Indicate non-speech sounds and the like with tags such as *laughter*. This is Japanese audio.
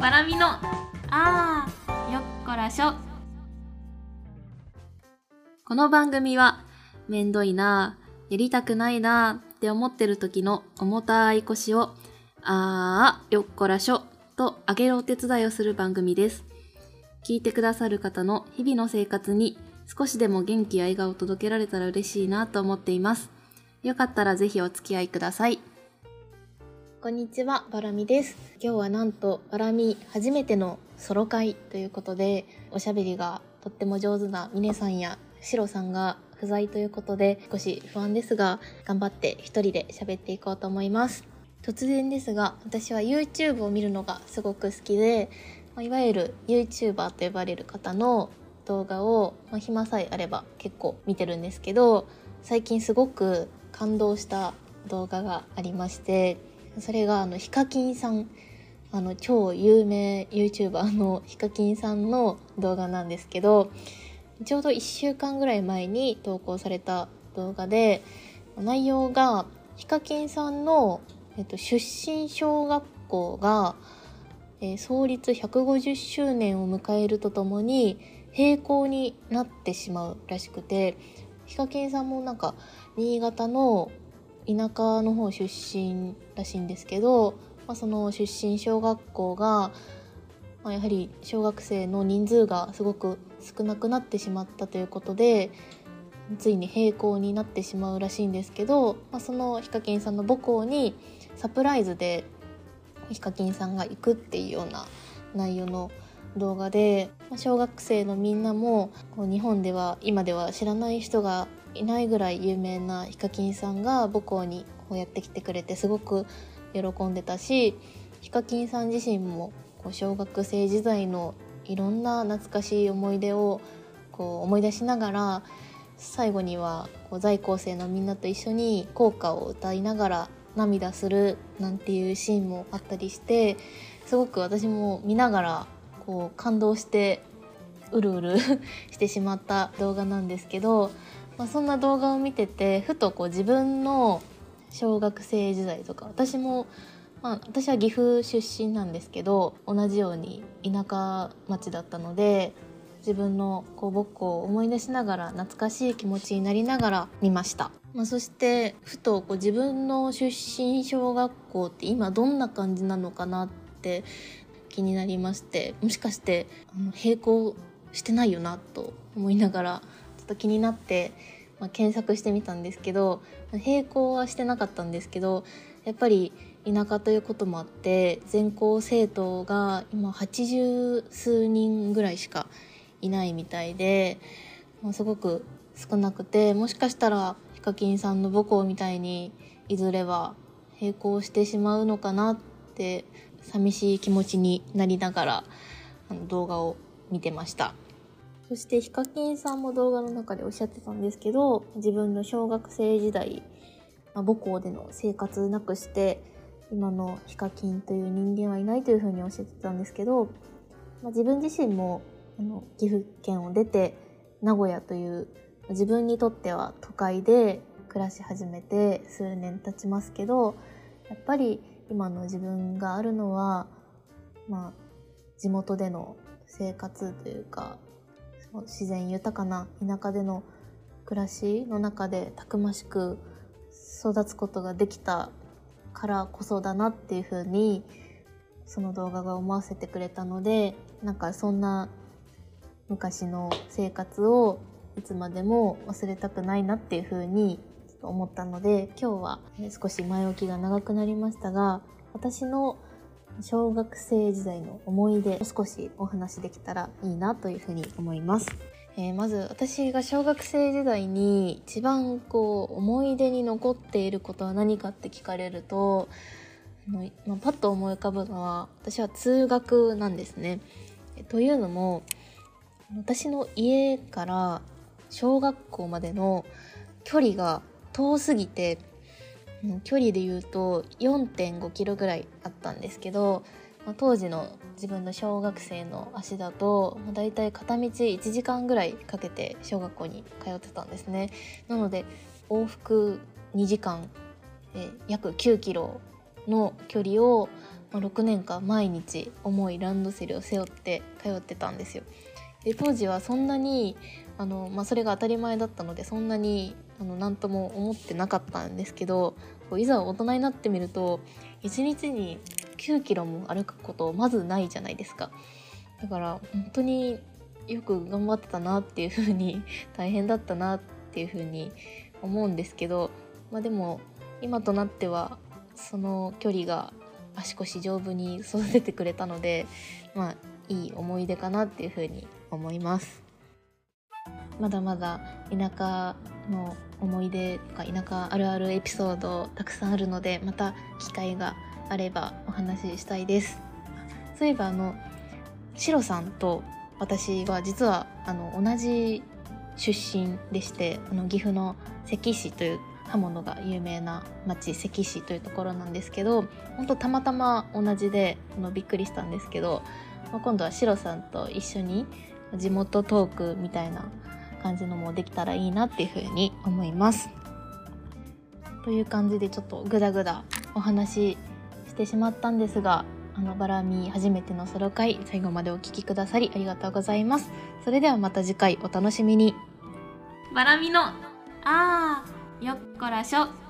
バラミのあーよっこらしょ。この番組はめんどいなやりたくないなって思ってる時の重たい腰をあーよっこらしょと上げるお手伝いをする番組です。聞いてくださる方の日々の生活に少しでも元気や笑顔を届けられたら嬉しいなと思っています。よかったらぜひお付き合いください。こんにちは、バラミです。今日はなんとバラミ初めてのソロ会ということで、おしゃべりがとっても上手なミネさんやシロさんが不在ということで少し不安ですが、頑張って一人で喋っていこうと思います。突然ですが、私は YouTube を見るのがすごく好きで、いわゆる YouTuber と呼ばれる方の動画を、まあ、暇さえあれば結構見てるんですけど、最近すごく感動した動画がありまして、それがあのヒカキンさんあの超有名 YouTuber のヒカキンさんの動画なんですけどちょうど1週間ぐらい前に投稿された動画で内容がヒカキンさんの、えっと、出身小学校が、えー創立150周年を迎えるとともに閉校になってしまうらしくてヒカキンさんもなんか新潟の田舎の方出身らしいんですけど、まあ、その出身小学校が、まあ、やはり小学生の人数がすごく少なくなってしまったということでついに閉校になってしまうらしいんですけど、まあ、そのヒカキンさんの母校にサプライズでヒカキンさんが行くっていうような内容の動画で、ま小学生のみんなもこう日本では今では知らない人がいないぐらい有名なヒカキンさんが母校にこうやってきてくれてすごく喜んでたしヒカキンさん自身もこう小学生時代のいろんな懐かしい思い出をこう思い出しながら最後にはこう在校生のみんなと一緒に校歌を歌いながら涙するなんていうシーンもあったりしてすごく私も見ながらこう感動してうるうる *laughs* してしまった動画なんですけど、まあ、そんな動画を見ててふとこう自分の小学生時代とか私も、まあ、私は岐阜出身なんですけど同じように田舎町だったので自分のこう母校を思い出しながら懐かしい気持ちになりながら見ました、まあ、そしてふとこう自分の出身小学校って今どんな感じなのかなって気になりましてもしかして並行してないよなと思いながらっと気になって、まあ、検索してみたんですけど並行はしてなかったんですけどやっぱり田舎ということもあって全校生徒が今80数人ぐらいしかいないみたいで、まあ、すごく少なくてもしかしたらヒカキンさんの母校みたいにいずれは並行してしまうのかなって寂しい気持ちになりながらあの動画を見てました。そしてヒカキンさんも動画の中でおっしゃってたんですけど自分の小学生時代、母校での生活なくして今のヒカキンという人間はいないというふうにおっしゃってたんですけど、まあ、自分自身もあの岐阜県を出て名古屋という自分にとっては都会で暮らし始めて数年経ちますけどやっぱり今の自分があるのは、まあ、地元での生活というか自然豊かな田舎での暮らしの中でたくましく育つことができたからこそだなっていうふうにその動画が思わせてくれたのでなんかそんな昔の生活をいつまでも忘れたくないなっていうふうに思ったので今日は少し前置きが長くなりましたが私の小学生時代の思い出を少しお話できたらいいなというふうに思います。えーまず私が小学生時代に一番こう思い出に残っていることは何かって聞かれるとあのまあパッと思い浮かぶのは私は通学なんですね。というのも私の家から小学校までの距離が遠すぎて距離で言うと4.5キロぐらいあったんですけど、まあ当時の自分の小学生の足だと、まあ、大体片道1時間ぐらいかけて小学校に通ってたんですねなので往復2時間、え約9キロの距離をまあ、6年間毎日重いランドセルを背負って通ってたんですよ。で当時はそんなにあの、まあ、それが当たり前だったのでそんなにあの何とも思ってなかったんですけどいざ大人になってみると1日に9キロも歩くことまずないじゃないですか。だから本当によく頑張ってたなっていう風に *laughs* 大変だったなっていう風に思うんですけど、まあ、でも今となってはその距離が足腰丈夫に育ててくれたのでまあいい思い出かなっていう風に思いますまだまだ田舎の思い出とか田舎あるあるエピソードたくさんあるのでまた機会があればお話ししたいです。そういえばあのシロさんと私は実はあの同じ出身でしてあの岐阜の関市という刃物が有名な町関市というところなんですけど本当たまたま同じであのびっくりしたんですけど、まあ、今度はシロさんと一緒に地元トークみたいな感じのもできたらいいなっていうふうに思います。という感じでちょっとグダグダお話ししてしまったんですがあのバラミ初めてのソロ会最後までお聴きくださりありがとうございます。それではまた次回お楽しみに。バラミのあーよっこらしょ